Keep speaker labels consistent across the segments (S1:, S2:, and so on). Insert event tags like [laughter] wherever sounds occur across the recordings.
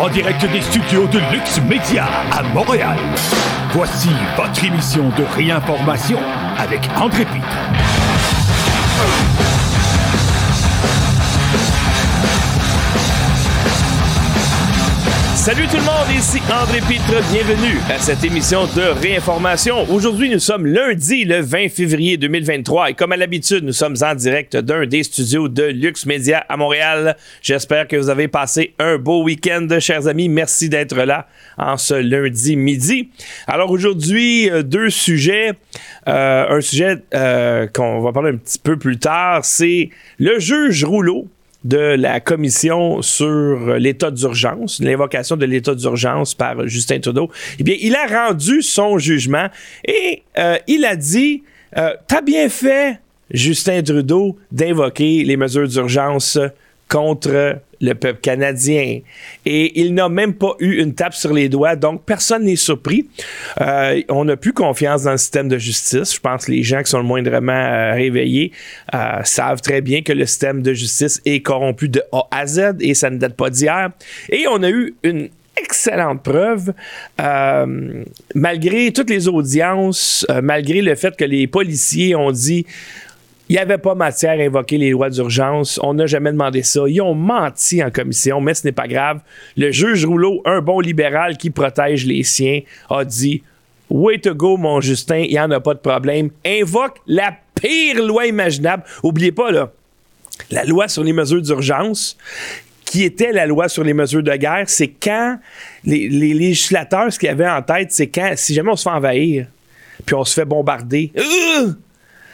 S1: en direct des studios de Lux Media à Montréal. Voici votre émission de réinformation avec André Pitre.
S2: Salut tout le monde, ici André Pitre, bienvenue à cette émission de réinformation. Aujourd'hui, nous sommes lundi le 20 février 2023 et comme à l'habitude, nous sommes en direct d'un des studios de Lux Media à Montréal. J'espère que vous avez passé un beau week-end, chers amis. Merci d'être là en ce lundi midi. Alors aujourd'hui, euh, deux sujets. Euh, un sujet euh, qu'on va parler un petit peu plus tard, c'est le juge Rouleau de la commission sur l'état d'urgence, l'invocation de l'état d'urgence par Justin Trudeau, eh bien, il a rendu son jugement et euh, il a dit euh, T'as bien fait, Justin Trudeau, d'invoquer les mesures d'urgence contre le peuple canadien. Et il n'a même pas eu une tape sur les doigts, donc personne n'est surpris. Euh, on n'a plus confiance dans le système de justice. Je pense que les gens qui sont le moindrement euh, réveillés euh, savent très bien que le système de justice est corrompu de A à Z et ça ne date pas d'hier. Et on a eu une excellente preuve, malgré toutes les audiences, malgré le fait que les policiers ont dit il n'y avait pas matière à invoquer les lois d'urgence. On n'a jamais demandé ça. Ils ont menti en commission, mais ce n'est pas grave. Le juge Rouleau, un bon libéral qui protège les siens, a dit Way to go, mon Justin, il n'y en a pas de problème. Invoque la pire loi imaginable. Oubliez pas, la loi sur les mesures d'urgence, qui était la loi sur les mesures de guerre, c'est quand les, législateurs, ce qu'ils avaient en tête, c'est quand, si jamais on se fait envahir, puis on se fait bombarder,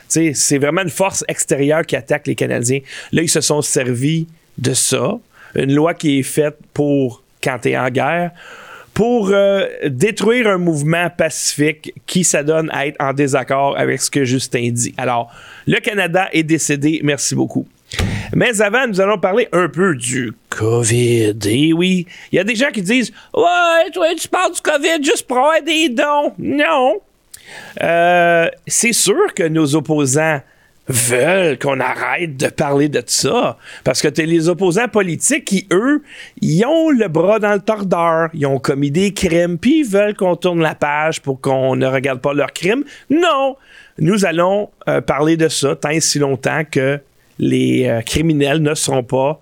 S2: c'est vraiment une force extérieure qui attaque les Canadiens. Là, ils se sont servis de ça. Une loi qui est faite pour quand tu es en guerre pour euh, détruire un mouvement pacifique qui s'adonne à être en désaccord avec ce que Justin dit. Alors, le Canada est décédé, merci beaucoup. Mais avant, nous allons parler un peu du COVID. Et oui, il y a des gens qui disent Ouais, toi, tu parles du COVID juste pour avoir des dons. Non. Euh, c'est sûr que nos opposants veulent qu'on arrête de parler de ça. Parce que t'es les opposants politiques qui, eux, ils ont le bras dans le tordeur. Ils ont commis des crimes, puis ils veulent qu'on tourne la page pour qu'on ne regarde pas leurs crimes. Non! Nous allons euh, parler de ça tant et si longtemps que les euh, criminels ne seront pas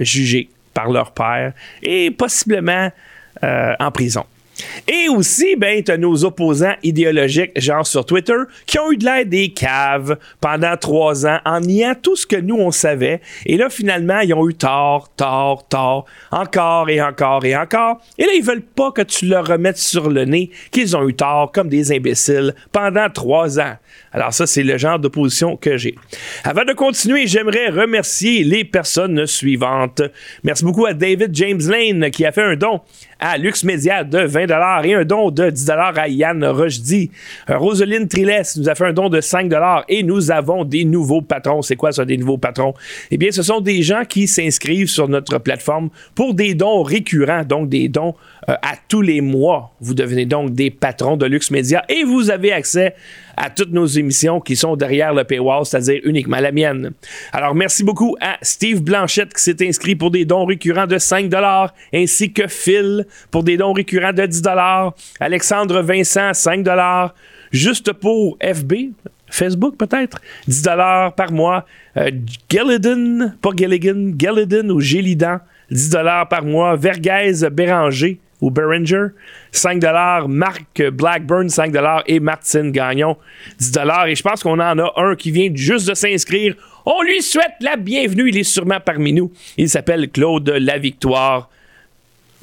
S2: jugés par leur père et possiblement en prison. Et aussi, ben, t'as nos opposants idéologiques, genre sur Twitter, qui ont eu de l'aide des caves pendant trois ans en niant tout ce que nous, on savait. Et là, finalement, ils ont eu tort, tort, tort, encore et encore et encore. Et là, ils veulent pas que tu leur remettes sur le nez qu'ils ont eu tort comme des imbéciles pendant trois ans. Alors ça, c'est le genre d'opposition que j'ai. Avant de continuer, j'aimerais remercier les personnes suivantes. Merci beaucoup à David James Lane qui a fait un don à Lux Media de 20 et un don de 10 à Yann Rochdy. Euh, Roseline Trilès nous a fait un don de 5 et nous avons des nouveaux patrons. C'est quoi ça, des nouveaux patrons? Eh bien, ce sont des gens qui s'inscrivent sur notre plateforme pour des dons récurrents, donc des dons euh, à tous les mois. Vous devenez donc des patrons de Lux Media et vous avez accès à toutes nos émissions qui sont derrière le paywall, c'est-à-dire uniquement la mienne. Alors, merci beaucoup à Steve Blanchette qui s'est inscrit pour des dons récurrents de 5 ainsi que Phil pour des dons récurrents de 10 Alexandre Vincent, 5 Juste pour FB, Facebook peut-être, 10 par mois. Euh, pas Gilligan, Gillidan ou Gélidan, 10 par mois. Vergaise Béranger, ou Beringer, 5 Marc Blackburn, 5 et Martine Gagnon, 10 Et je pense qu'on en a un qui vient juste de s'inscrire. On lui souhaite la bienvenue. Il est sûrement parmi nous. Il s'appelle Claude La Victoire.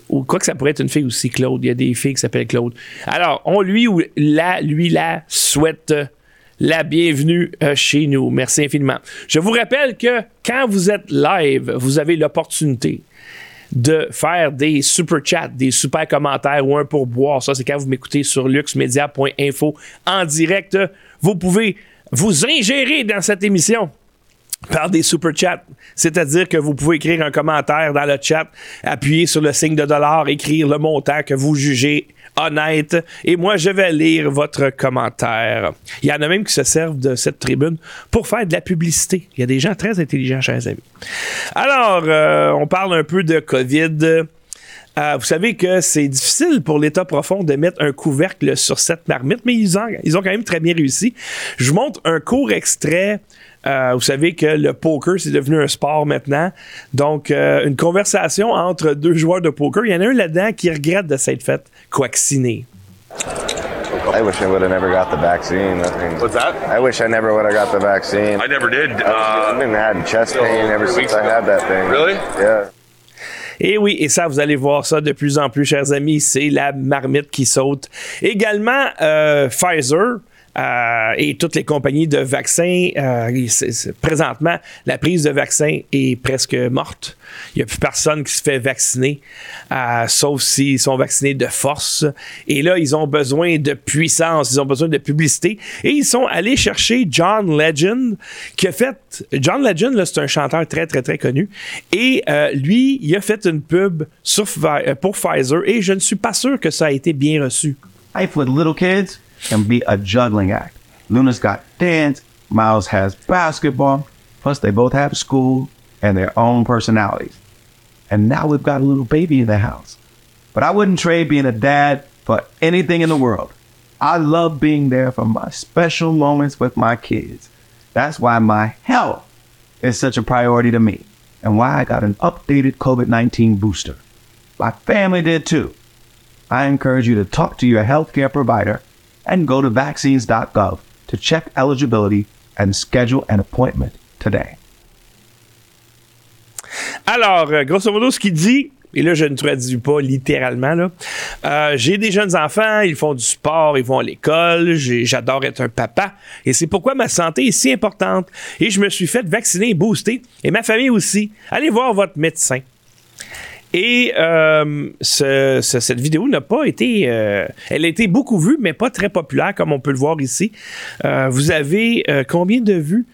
S2: Ou quoi que ça pourrait être une fille aussi, Claude. Il y a des filles qui s'appellent Claude. Alors, on lui ou la, lui la souhaite la bienvenue euh, chez nous. Merci infiniment. Je vous rappelle que quand vous êtes live, vous avez l'opportunité de faire des super chats, des super commentaires ou un pourboire. Ça, c'est quand vous m'écoutez sur luxmedia.info en direct. Vous pouvez vous ingérer dans cette émission par des super chats. C'est-à-dire que vous pouvez écrire un commentaire dans le chat, appuyer sur le signe de dollar, écrire le montant que vous jugez honnête. Et moi, je vais lire votre commentaire. Il y en a même qui se servent de cette tribune pour faire de la publicité. Il y a des gens très intelligents, chers amis. Alors, euh, on parle un peu de COVID. Euh, vous savez que c'est difficile pour l'État profond de mettre un couvercle sur cette marmite, mais ils ont, ils ont quand même très bien réussi. Je vous montre un court extrait. Euh, vous savez que le poker, c'est devenu un sport maintenant. Donc, euh, une conversation entre deux joueurs de poker. Il y en a un là-dedans qui regrette de s'être fait vacciner.
S3: I wish I would have never got the vaccine. I mean,
S4: What's that?
S3: I wish I never would have got the vaccine.
S4: I never did.
S3: I've
S4: Uh,
S3: been had chest pain ever since I had that thing.
S4: Really?
S3: Yeah.
S2: Et oui, et ça, vous allez voir ça de plus en plus, chers amis, c'est la marmite qui saute. Également, euh, Pfizer. Euh, et toutes les compagnies de vaccins, euh, présentement, la prise de vaccin est presque morte. Il n'y a plus personne qui se fait vacciner, euh, sauf s'ils sont vaccinés de force. Et là, ils ont besoin de puissance, ils ont besoin de publicité. Et ils sont allés chercher John Legend, qui a fait. John Legend, c'est un chanteur très, très, très connu. Et lui, il a fait une pub pour Pfizer. Et je ne suis pas sûr que ça a été bien reçu.
S5: Life with little kids? Can be a juggling act. Luna's got dance, Miles has basketball, plus they both have school and their own personalities. And now we've got a little baby in the house. But I wouldn't trade being a dad for anything in the world. I love being there for my special moments with my kids. That's why my health is such a priority to me and why I got an updated COVID 19 booster. My family did too. I encourage you to talk to your healthcare provider and go to vaccines.gov to check eligibility and schedule an appointment today.
S2: Alors, euh, grosso modo, ce qu'il dit, et là, je ne traduis pas littéralement. Euh, j'ai des jeunes enfants, ils font du sport, ils vont à l'école, j'adore être un papa, et c'est pourquoi ma santé est si importante. Et je me suis fait vacciner et booster, et ma famille aussi. Allez voir votre médecin. Et euh, ce- ce- cette vidéo n'a pas été. euh, elle a été beaucoup vue, mais pas très populaire, comme on peut le voir ici. Euh, vous avez combien de vues?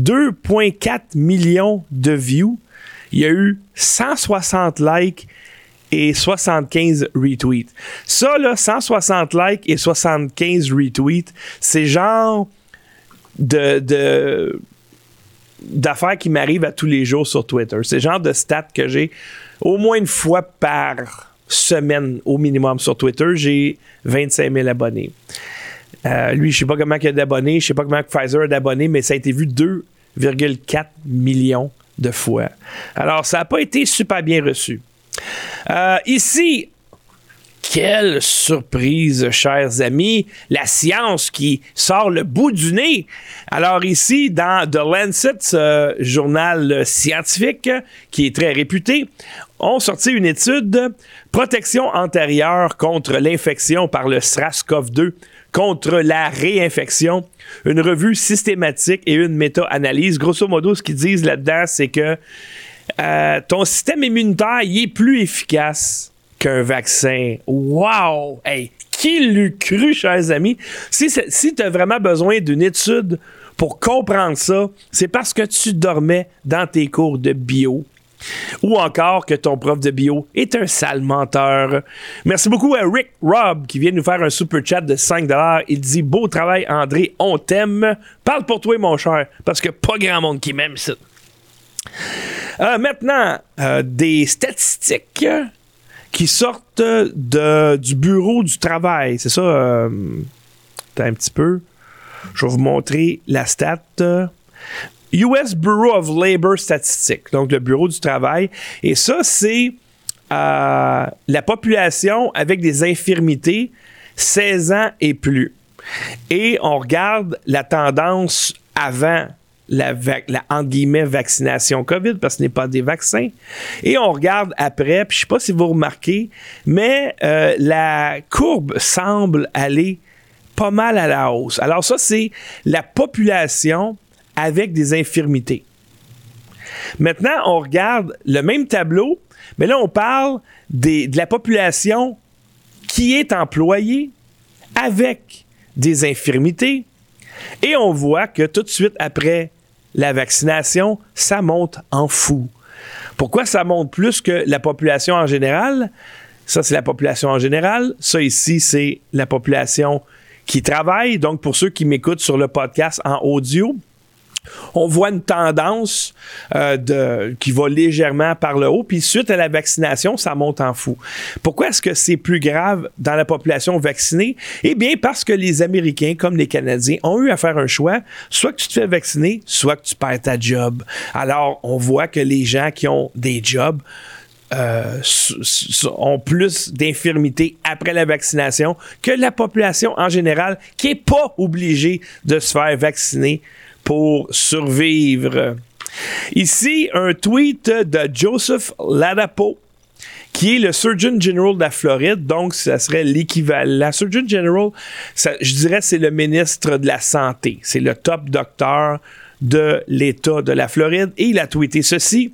S2: 2,4 millions de views. Il y a eu 160 likes et 75 retweets. Ça, là, 160 likes et 75 retweets, c'est genre de. de d'affaires qui m'arrivent à tous les jours sur Twitter. C'est le genre de stats que j'ai au moins une fois par semaine au minimum sur Twitter. J'ai 25 000 abonnés. Euh, lui, je sais pas comment il a d'abonnés, je sais pas comment Pfizer a d'abonnés, mais ça a été vu 2,4 millions de fois. Alors, ça n'a pas été super bien reçu. Euh, ici, quelle surprise, chers amis. La science qui sort le bout du nez. Alors ici, dans The Lancet, ce journal scientifique qui est très réputé, ont sorti une étude protection antérieure contre l'infection par le SRAS-CoV-2 contre la réinfection, une revue systématique et une méta-analyse. Grosso modo, ce qu'ils disent là-dedans, c'est que euh, ton système immunitaire est plus efficace qu'un vaccin. Wow! Hey, qui l'eût cru, chers amis? Si, si tu as vraiment besoin d'une étude pour comprendre ça, c'est parce que tu dormais dans tes cours de bio. Ou encore que ton prof de bio est un sale menteur. Merci beaucoup à Rick Robb qui vient nous faire un super chat de 5$. Il dit Beau travail, André, on t'aime. Parle pour toi, mon cher, parce que pas grand monde qui m'aime ça. Euh, maintenant, euh, des statistiques qui sortent de, du bureau du travail. C'est ça. euh, un petit peu. Je vais vous montrer la stat. US Bureau of Labor Statistics, donc le bureau du travail. Et ça, c'est euh, la population avec des infirmités 16 ans et plus. Et on regarde la tendance avant la, la guillemets, vaccination COVID, parce que ce n'est pas des vaccins. Et on regarde après, puis je sais pas si vous remarquez, mais euh, la courbe semble aller pas mal à la hausse. Alors ça, c'est la population avec des infirmités. Maintenant, on regarde le même tableau, mais là, on parle de la population qui est employée avec des infirmités. Et on voit que tout de suite après la vaccination, ça monte en fou. Pourquoi ça monte plus que la population en général? Ça, c'est la population en général. Ça, ici, c'est la population qui travaille. Donc, pour ceux qui m'écoutent sur le podcast en audio, on voit une tendance euh, qui va légèrement par le haut, puis suite à la vaccination, ça monte en fou. Pourquoi est-ce que c'est plus grave dans la population vaccinée? Eh bien, parce que les Américains, comme les Canadiens, ont eu à faire un choix, soit que tu te fais vacciner, soit que tu perds ta job. Alors, on voit que les gens qui ont des jobs, euh, ont plus d'infirmités après la vaccination que la population en général qui n'est pas obligée de se faire vacciner pour survivre. Ici, un tweet de Joseph Ladapo, qui est le Surgeon General de la Floride, donc ça serait l'équivalent. La Surgeon General, je dirais, c'est le ministre de la Santé. C'est le top docteur de l'État de la Floride. Et il a tweeté ceci.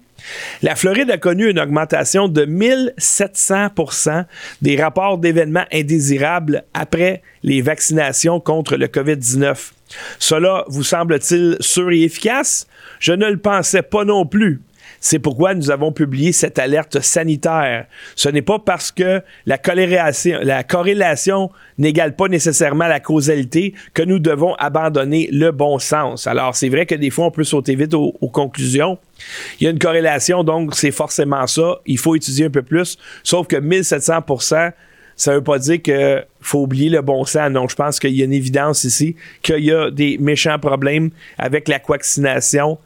S2: La Floride a connu une augmentation de 1700% des rapports d'événements indésirables après les vaccinations contre le COVID-19. Cela vous semble-t-il sûr et efficace? Je ne le pensais pas non plus. C'est pourquoi nous avons publié cette alerte sanitaire. Ce n'est pas parce que la, la corrélation n'égale pas nécessairement la causalité que nous devons abandonner le bon sens. Alors, c'est vrai que des fois, on peut sauter vite aux, conclusions. Il y a une corrélation, donc c'est forcément ça. Il faut étudier un peu plus. Sauf que 1700 ça veut pas dire qu'il faut oublier le bon sens. Non, je pense qu'il y a une évidence ici qu'il y a des méchants problèmes avec la vaccination,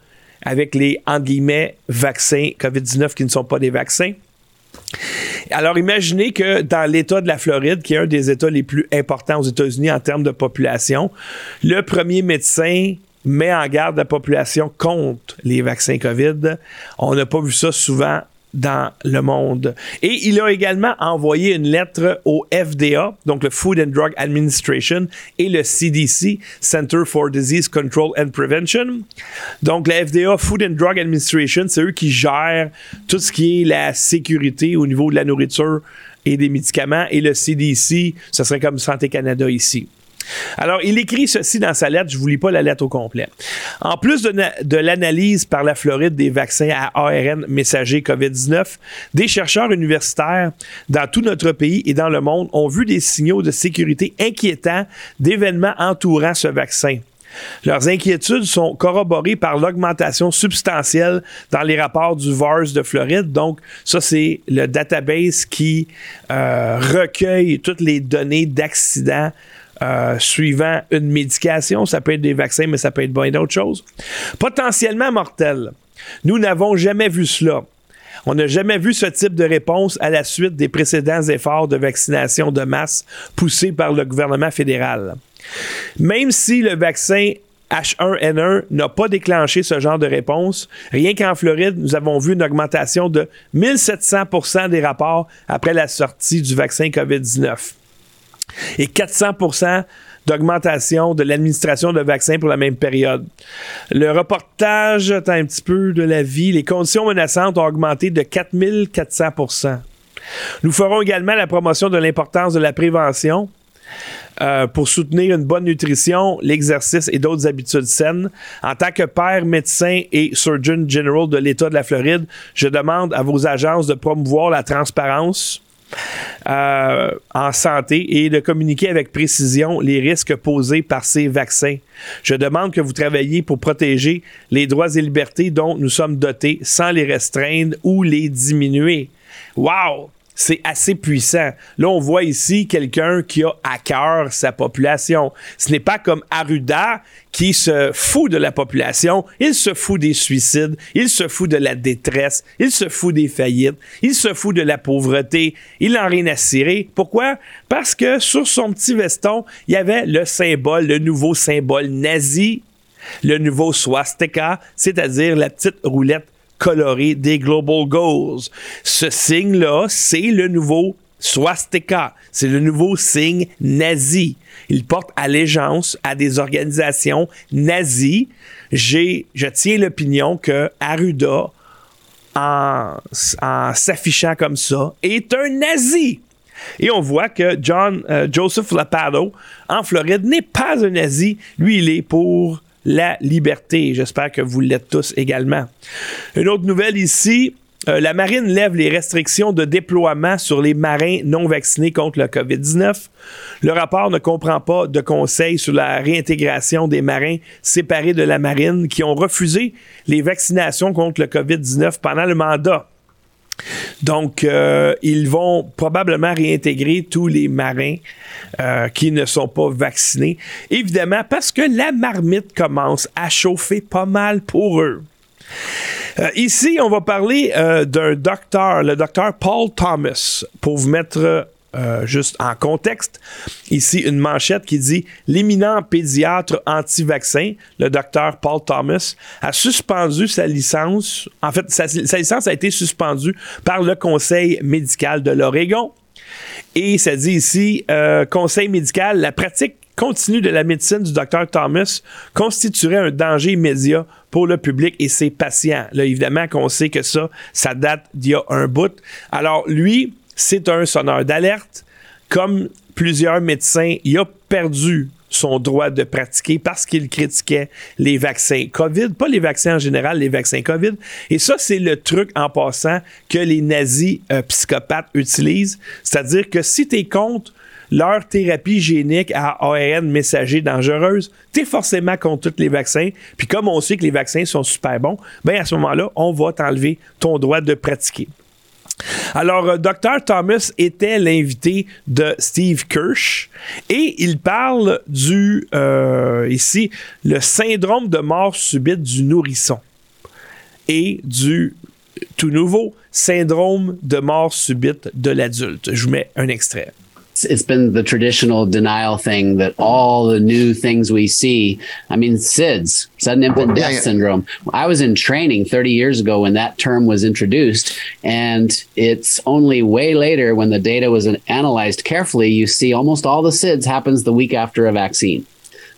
S2: avec les, entre guillemets, vaccins COVID-19 qui ne sont pas des vaccins. Alors, imaginez que dans l'État de la Floride, qui est un des États les plus importants aux États-Unis en termes de population, le premier médecin met en garde la population contre les vaccins COVID. On n'a pas vu ça souvent dans le monde. Et il a également envoyé une lettre au FDA, donc le Food and Drug Administration, et le CDC, Center for Disease Control and Prevention. Donc la FDA, Food and Drug Administration, c'est eux qui gèrent tout ce qui est la sécurité au niveau de la nourriture et des médicaments, et le CDC, ce serait comme Santé Canada ici. Alors, il écrit ceci dans sa lettre, je ne vous lis pas la lettre au complet. En plus de, l'analyse par la Floride des vaccins à ARN messager COVID-19, des chercheurs universitaires dans tout notre pays et dans le monde ont vu des signaux de sécurité inquiétants d'événements entourant ce vaccin. Leurs inquiétudes sont corroborées par l'augmentation substantielle dans les rapports du VARS de Floride. Donc, ça, c'est le database qui euh, recueille toutes les données d'accidents euh, suivant une médication. Ça peut être des vaccins, mais ça peut être bien d'autres choses. Potentiellement mortel. Nous n'avons jamais vu cela. On n'a jamais vu ce type de réponse à la suite des précédents efforts de vaccination de masse poussés par le gouvernement fédéral. Même si le vaccin H1N1 n'a pas déclenché ce genre de réponse. Rien qu'en Floride, nous avons vu une augmentation de 1700% des rapports après la sortie du vaccin COVID-19 et 400% d'augmentation de l'administration de vaccins pour la même période. Le reportage attend un petit peu de la vie. Les conditions menaçantes ont augmenté de 4400% Nous ferons également la promotion de l'importance de la prévention. Euh, pour soutenir une bonne nutrition, l'exercice et d'autres habitudes saines. En tant que père, médecin et Surgeon General de l'État de la Floride, je demande à vos agences de promouvoir la transparence, euh, en santé et de communiquer avec précision les risques posés par ces vaccins. Je demande que vous travailliez pour protéger les droits et libertés dont nous sommes dotés sans les restreindre ou les diminuer. Wow! C'est assez puissant. Là, on voit ici quelqu'un qui a à cœur sa population. Ce n'est pas comme Arruda qui se fout de la population, il se fout des suicides, il se fout de la détresse, il se fout des faillites, il se fout de la pauvreté, il n'en rien à cirer. Pourquoi? Parce que sur son petit veston, il y avait le symbole, le nouveau symbole nazi, le nouveau swastika, c'est-à-dire la petite roulette coloré des Global Goals. Ce signe-là, c'est le nouveau swastika. C'est le nouveau signe nazi. Il porte allégeance à des organisations nazies. J'ai, je tiens l'opinion que Arruda, en, s'affichant comme ça, est un nazi. Et on voit que John euh, Joseph Lapado, en Floride, n'est pas un nazi. Lui, il est pour la liberté. J'espère que vous l'êtes tous également. Une autre nouvelle ici. euh, la marine lève les restrictions de déploiement sur les marins non vaccinés contre le COVID-19. Le rapport ne comprend pas de conseils sur la réintégration des marins séparés de la marine qui ont refusé les vaccinations contre le COVID-19 pendant le mandat. Donc, euh, ils vont probablement réintégrer tous les marins euh, qui ne sont pas vaccinés. Évidemment, parce que la marmite commence à chauffer pas mal pour eux. Euh, ici, on va parler d'un docteur, le docteur Paul Thomas, pour vous mettre euh, juste en contexte, ici une manchette qui dit l'éminent pédiatre anti-vaccin, le docteur Paul Thomas, a suspendu sa licence. En fait, sa, licence a été suspendue par le Conseil médical de l'Oregon. Et ça dit ici, euh, Conseil médical, la pratique continue de la médecine du docteur Thomas constituerait un danger immédiat pour le public et ses patients. Là, évidemment qu'on sait que ça, ça date d'il y a un bout. Alors, lui, c'est un sonneur d'alerte. Comme plusieurs médecins, il a perdu son droit de pratiquer parce qu'il critiquait les vaccins COVID, pas les vaccins en général, les vaccins COVID. Et ça, c'est le truc en passant que les nazis euh, psychopathes utilisent. C'est-à-dire que si tu es contre leur thérapie génique à ARN messager dangereuse, tu es forcément contre tous les vaccins. Puis comme on sait que les vaccins sont super bons, ben à ce moment-là, on va t'enlever ton droit de pratiquer. Alors, euh, Dr. Thomas était l'invité de Steve Kirsch et il parle du, euh, ici, le syndrome de mort subite du nourrisson et du tout nouveau syndrome de mort subite de l'adulte. Je vous mets un extrait.
S4: It's been the traditional denial thing that all the new things we see. I mean, SIDS, sudden infant death yeah. syndrome. I was in training 30 years ago when that term was introduced, and it's only way later when the data was analyzed carefully. You see almost all the SIDS happens the week after a vaccine.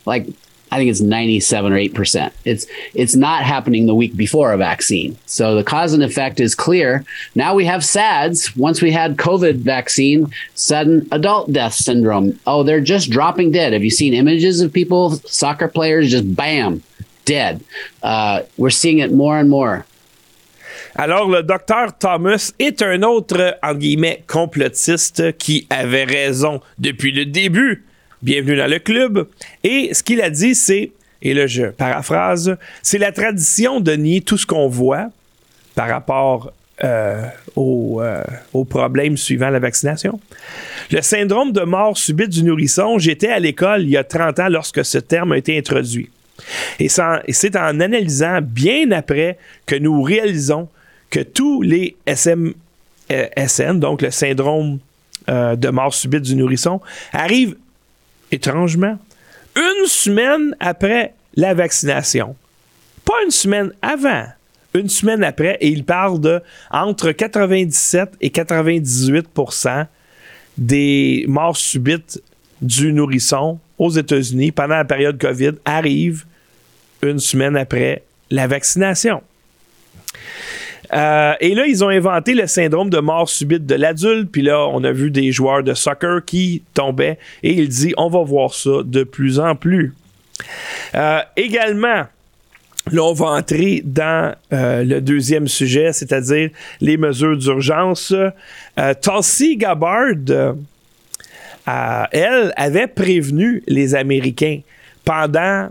S4: Like I think it's 97 or 8%. It's it's not happening the week before a vaccine. So the cause and effect is clear. Now we have SADS. Once we had COVID vaccine, sudden adult death syndrome. Oh, they're just dropping dead. Have you seen images of people, soccer players, just bam, dead? Uh, we're seeing it more and more.
S2: Alors, le docteur Thomas est un autre, en guillemets, complotiste qui avait raison depuis le début bienvenue dans le club. Et ce qu'il a dit, c'est, et là je paraphrase, c'est la tradition de nier tout ce qu'on voit par rapport euh, aux, euh, problèmes suivant la vaccination. Le syndrome de mort subite du nourrisson, j'étais à l'école il y a 30 ans lorsque ce terme a été introduit. Et c'est en analysant bien après que nous réalisons que tous les SM, euh, donc le syndrome de mort subite du nourrisson, arrivent étrangement, une semaine après la vaccination. Pas une semaine avant, une semaine après, et il parle de entre 97 et 98% des morts subites du nourrisson aux États-Unis pendant la période COVID arrivent une semaine après la vaccination. Euh, et là, ils ont inventé le syndrome de mort subite de l'adulte. Puis là, on a vu des joueurs de soccer qui tombaient. Et il dit, on va voir ça de plus en plus. Euh, également, Là, on va entrer dans euh, le deuxième sujet, c'est-à-dire les mesures d'urgence. Tulsi Gabbard, elle, avait prévenu les Américains pendant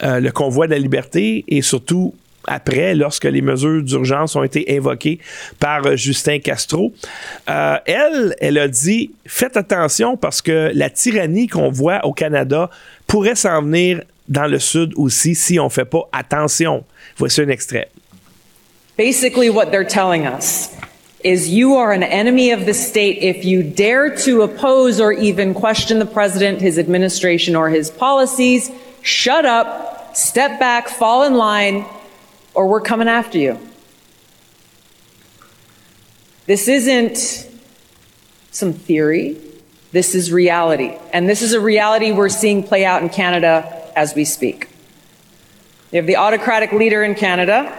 S2: le convoi de la liberté et surtout après, lorsque les mesures d'urgence ont été invoquées par euh, Justin Castro. Euh, elle, elle a dit faites attention parce que la tyrannie qu'on voit au Canada pourrait s'en venir dans le Sud aussi si on ne fait pas attention. Voici un extrait.
S6: Basically, what they're telling us is you are an enemy of the state if you dare to oppose or even question the president, his administration, or his policies. Shut up, step back, fall in line. Or we're coming after you. This isn't some theory. This is reality. And this is a reality we're seeing play out in Canada as we speak. You have the autocratic leader in Canada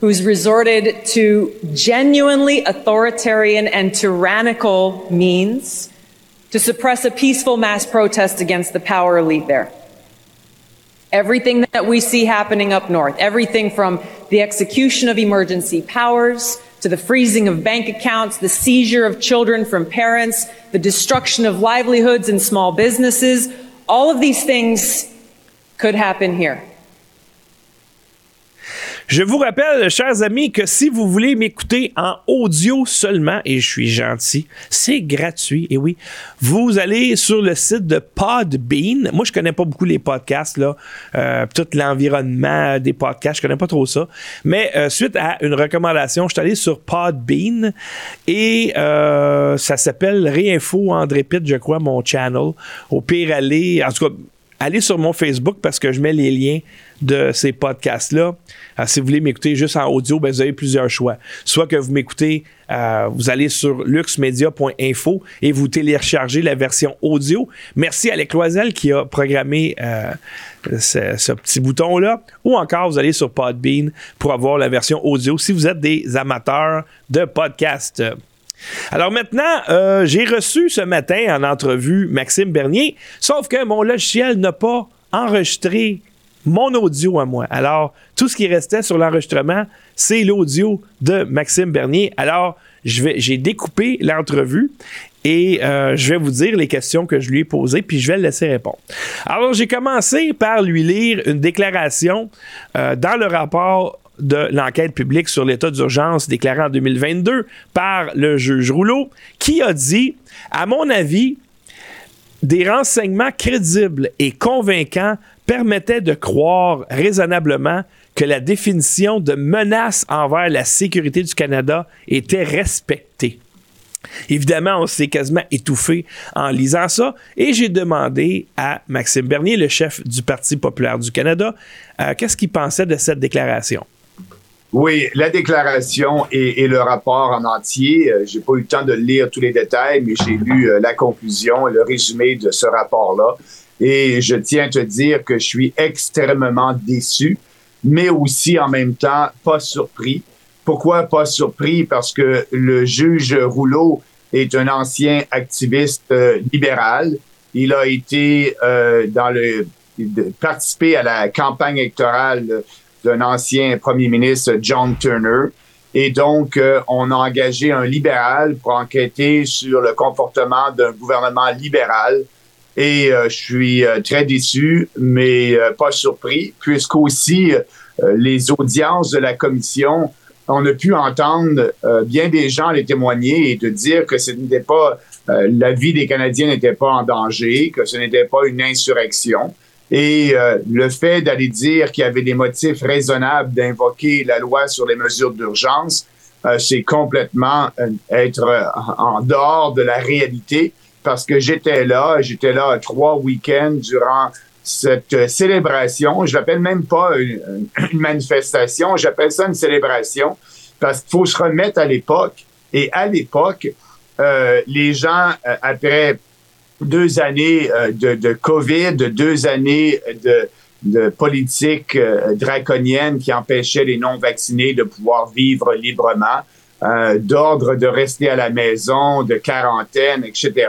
S6: who's resorted to genuinely authoritarian and tyrannical means to suppress a peaceful mass protest against the power elite there. Everything that we see happening up north, everything from the execution of emergency powers to the freezing of bank accounts, the seizure of children from parents, the destruction of livelihoods and small businesses, all of these things could happen here.
S2: Je vous rappelle, chers amis, que si vous voulez m'écouter en audio seulement, et je suis gentil, c'est gratuit, et oui, vous allez sur le site de Podbean. Moi, je connais pas beaucoup les podcasts, là, euh, tout l'environnement des podcasts, je connais pas trop ça. Mais euh, suite à une recommandation, je suis allé sur Podbean et euh, ça s'appelle Réinfo André Pitt, je crois, mon channel. Au pire, aller, en tout cas, allez sur mon Facebook parce que je mets les liens de ces podcasts-là. Euh, si vous voulez m'écouter juste en audio, ben, vous avez plusieurs choix. Soit que vous m'écoutez, euh, vous allez sur luxmedia.info et vous téléchargez la version audio. Merci à Loisel qui a programmé euh, ce, ce, petit bouton-là. Ou encore, vous allez sur Podbean pour avoir la version audio si vous êtes des amateurs de podcasts. Alors maintenant, euh, j'ai reçu ce matin en entrevue Maxime Bernier, sauf que mon logiciel n'a pas enregistré mon audio à moi. Alors, tout ce qui restait sur l'enregistrement, c'est l'audio de Maxime Bernier. Alors, j'ai découpé l'entrevue et euh, je vais vous dire les questions que je lui ai posées, puis je vais le laisser répondre. Alors, j'ai commencé par lui lire une déclaration euh, dans le rapport de l'enquête publique sur l'état d'urgence déclaré en 2022 par le juge Rouleau, qui a dit, à mon avis, des renseignements crédibles et convaincants permettaient de croire raisonnablement que la définition de menace envers la sécurité du Canada était respectée. Évidemment, on s'est quasiment étouffé en lisant ça et j'ai demandé à Maxime Bernier, le chef du Parti populaire du Canada, euh, qu'est-ce qu'il pensait de cette déclaration.
S7: Oui, la déclaration et, le rapport en entier. Euh, j'ai pas eu le temps de lire tous les détails, mais j'ai lu euh, la conclusion le résumé de ce rapport-là. Et je tiens à te dire que je suis extrêmement déçu, mais aussi en même temps pas surpris. Pourquoi pas surpris? Parce que le juge Rouleau est un ancien activiste euh, libéral. Il a été dans le participé à la campagne électorale d'un ancien premier ministre, John Turner. Et donc, euh, on a engagé un libéral pour enquêter sur le comportement d'un gouvernement libéral. Et euh, je suis euh, très déçu, mais pas surpris, puisqu'aussi les audiences de la commission, on a pu entendre bien des gens les témoigner et de dire que ce n'était pas la vie des Canadiens n'était pas en danger, que ce n'était pas une insurrection. Et euh, le fait d'aller dire qu'il y avait des motifs raisonnables d'invoquer la loi sur les mesures d'urgence, euh, c'est complètement euh, être en dehors de la réalité parce que j'étais là, j'étais là trois week-ends durant cette célébration. Je l'appelle même pas une, manifestation, j'appelle ça une célébration parce qu'il faut se remettre à l'époque. Et à l'époque, les gens, après deux années euh, de, de, COVID, deux années de, de politique euh, draconienne qui empêchait les non-vaccinés de pouvoir vivre librement, euh, d'ordre de rester à la maison, de quarantaine, etc.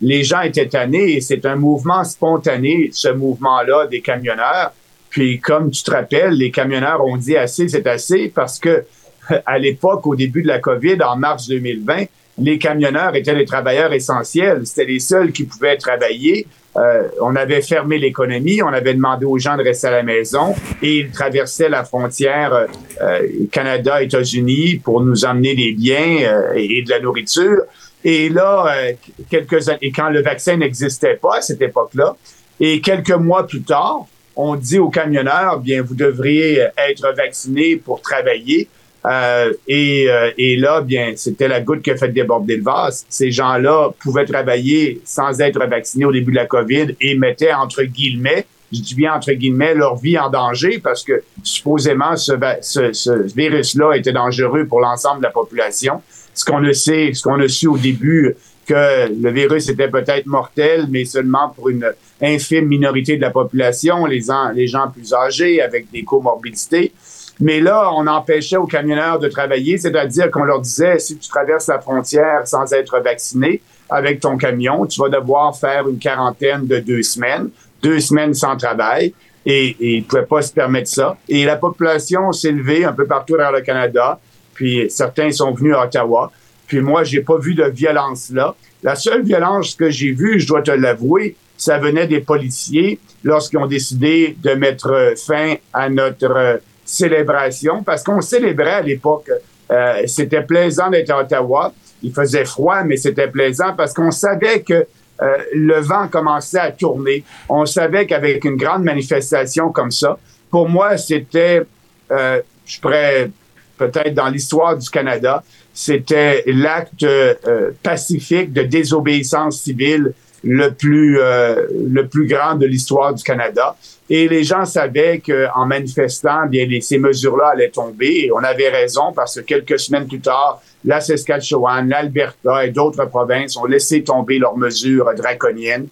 S7: Les gens étaient tannés et c'est un mouvement spontané, ce mouvement-là des camionneurs. Puis, comme tu te rappelles, les camionneurs ont dit assez, c'est assez, parce que [laughs] à l'époque, au début de la COVID, en mars 2020, les camionneurs étaient les travailleurs essentiels. C'était les seuls qui pouvaient travailler. Euh, on avait fermé l'économie, on avait demandé aux gens de rester à la maison et ils traversaient la frontière euh, euh Canada-États-Unis pour nous emmener des biens euh, et, de la nourriture. Et là, euh, quelques années, quand le vaccin n'existait pas à cette époque-là, et quelques mois plus tard, on dit aux camionneurs, bien, vous devriez être vaccinés pour travailler. Euh, et, euh, et, là, bien, c'était la goutte qui a fait déborder le vase. Ces gens-là pouvaient travailler sans être vaccinés au début de la COVID et mettaient entre guillemets, je dis bien entre guillemets, leur vie en danger parce que supposément ce, ce, ce virus-là était dangereux pour l'ensemble de la population. Ce qu'on le sait, ce qu'on a su au début, que le virus était peut-être mortel, mais seulement pour une infime minorité de la population, les, les gens plus âgés avec des comorbidités. Mais là, on empêchait aux camionneurs de travailler, c'est-à-dire qu'on leur disait, si tu traverses la frontière sans être vacciné avec ton camion, tu vas devoir faire une quarantaine de deux semaines, deux semaines sans travail. et, ils ne pouvaient pas se permettre ça. Et la population s'est levée un peu partout dans le Canada, puis certains sont venus à Ottawa. Puis moi, j'ai pas vu de violence là. La seule violence que j'ai vue, je dois te l'avouer, ça venait des policiers lorsqu'ils ont décidé de mettre fin à notre célébration, parce qu'on célébrait à l'époque. Euh, c'était plaisant d'être à Ottawa. Il faisait froid, mais c'était plaisant parce qu'on savait que euh, le vent commençait à tourner. On savait qu'avec une grande manifestation comme ça, pour moi, c'était, euh, je pourrais peut-être dans l'histoire du Canada, c'était l'acte euh, pacifique de désobéissance civile le plus euh, le plus grand de l'histoire du Canada. Et les gens savaient qu'en manifestant, bien ces mesures-là allaient tomber. Et on avait raison parce que quelques semaines plus tard, la Saskatchewan, l'Alberta et d'autres provinces ont laissé tomber leurs mesures draconiennes.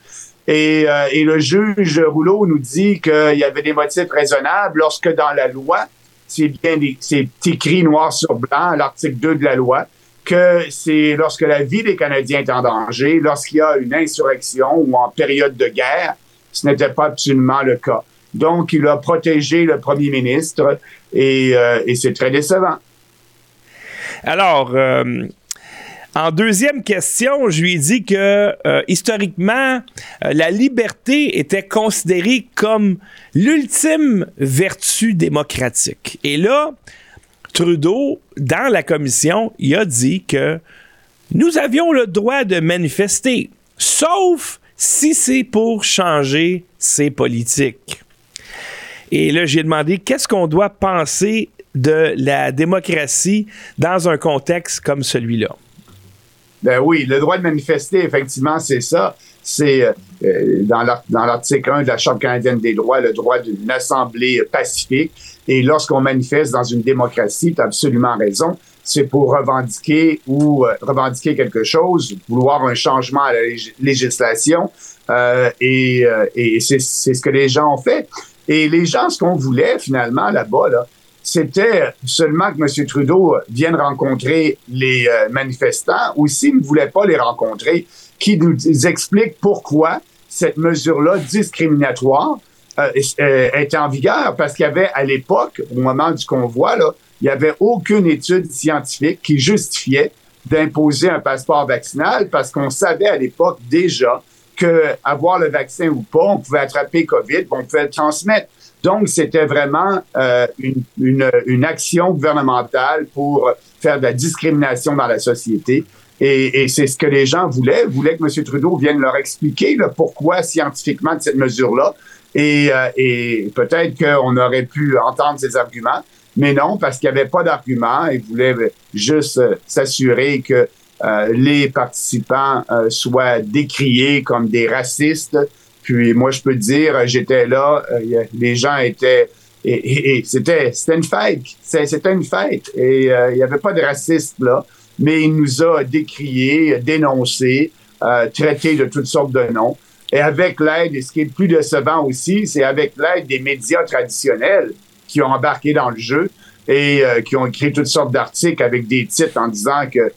S7: Et, euh, et le juge Rouleau nous dit qu'il y avait des motifs raisonnables lorsque dans la loi, c'est bien c'est écrit noir sur blanc, l'article 2 de la loi, que c'est lorsque la vie des Canadiens est en danger, lorsqu'il y a une insurrection ou en période de guerre, ce n'était pas absolument le cas. Donc, il a protégé le premier ministre et, euh, c'est très décevant.
S2: Alors, euh, en deuxième question, je lui ai dit que euh, historiquement, la liberté était considérée comme l'ultime vertu démocratique. Et là, Trudeau, dans la commission, il a dit que nous avions le droit de manifester, sauf si c'est pour changer ses politiques. Et là, j'ai demandé qu'est-ce qu'on doit penser de la démocratie dans un contexte comme celui-là?
S7: Ben oui, le droit de manifester, effectivement, c'est ça. C'est euh, dans l'article 1 de la Charte canadienne des droits, le droit d'une assemblée pacifique. Et lorsqu'on manifeste dans une démocratie, tu as absolument raison, c'est pour revendiquer ou euh, revendiquer quelque chose, vouloir un changement à la législation. Euh, et, euh, et c'est ce que les gens ont fait. Et les gens, ce qu'on voulait finalement là-bas, là, c'était seulement que M. Trudeau vienne rencontrer les euh, manifestants ou s'il ne voulait pas les rencontrer, qui nous explique pourquoi cette mesure-là discriminatoire euh, euh, était en vigueur parce qu'il y avait à l'époque, au moment du convoi, là, il n'y avait aucune étude scientifique qui justifiait d'imposer un passeport vaccinal parce qu'on savait à l'époque déjà que avoir le vaccin ou pas, on pouvait attraper COVID, on pouvait le transmettre. Donc, c'était vraiment euh, une, une, une, action gouvernementale pour faire de la discrimination dans la société. Et, et c'est ce que les gens voulaient, voulaient que M. Trudeau vienne leur expliquer le pourquoi scientifiquement de cette mesure-là. Et, euh, et peut-être qu'on aurait pu entendre ses arguments, mais non, parce qu'il n'y avait pas d'argument. Il voulait juste euh, s'assurer que euh, les participants soient décriés comme des racistes, puis moi, je peux dire, j'étais là, euh, les gens étaient et, et, c'était c'était une fête, c'était une fête et euh, il n'y avait pas de racisme là, mais il nous a décriés, dénoncés, euh, traités de toutes sortes de noms. Et avec l'aide, et ce qui est le plus décevant aussi, c'est avec l'aide des médias traditionnels qui ont embarqué dans le jeu et euh, qui ont écrit toutes sortes d'articles avec des titres en disant que